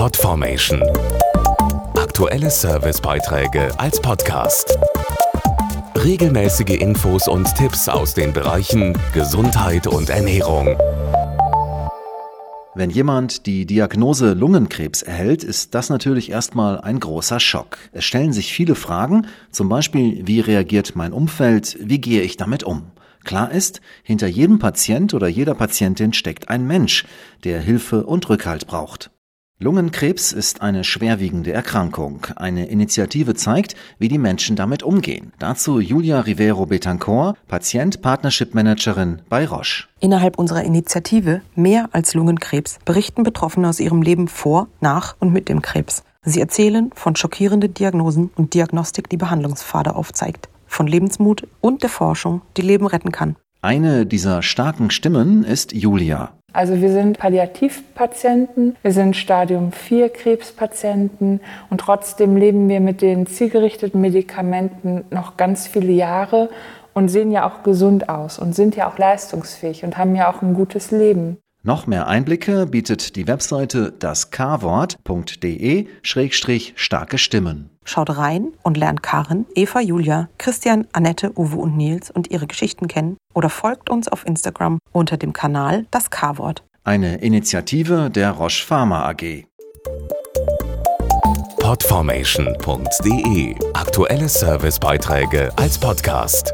Podformation. Aktuelle Servicebeiträge als Podcast. Regelmäßige Infos und Tipps aus den Bereichen Gesundheit und Ernährung. Wenn jemand die Diagnose Lungenkrebs erhält, ist das natürlich erstmal ein großer Schock. Es stellen sich viele Fragen, zum Beispiel, wie reagiert mein Umfeld, wie gehe ich damit um? Klar ist, hinter jedem Patient oder jeder Patientin steckt ein Mensch, der Hilfe und Rückhalt braucht. Lungenkrebs ist eine schwerwiegende Erkrankung. Eine Initiative zeigt, wie die Menschen damit umgehen. Dazu Julia Rivero Betancourt, Patient Partnership Managerin bei Roche. Innerhalb unserer Initiative Mehr als Lungenkrebs berichten Betroffene aus ihrem Leben vor, nach und mit dem Krebs. Sie erzählen von schockierenden Diagnosen und Diagnostik, die Behandlungspfade aufzeigt von Lebensmut und der Forschung, die Leben retten kann. Eine dieser starken Stimmen ist Julia. Also wir sind Palliativpatienten, wir sind Stadium 4 Krebspatienten und trotzdem leben wir mit den zielgerichteten Medikamenten noch ganz viele Jahre und sehen ja auch gesund aus und sind ja auch leistungsfähig und haben ja auch ein gutes Leben. Noch mehr Einblicke bietet die Webseite daskwort.de-starke Stimmen. Schaut rein und lernt Karin, Eva, Julia, Christian, Annette, Uwe und Nils und ihre Geschichten kennen oder folgt uns auf Instagram unter dem Kanal Das K-Wort. Eine Initiative der Roche Pharma AG. Podformation.de Aktuelle Servicebeiträge als Podcast.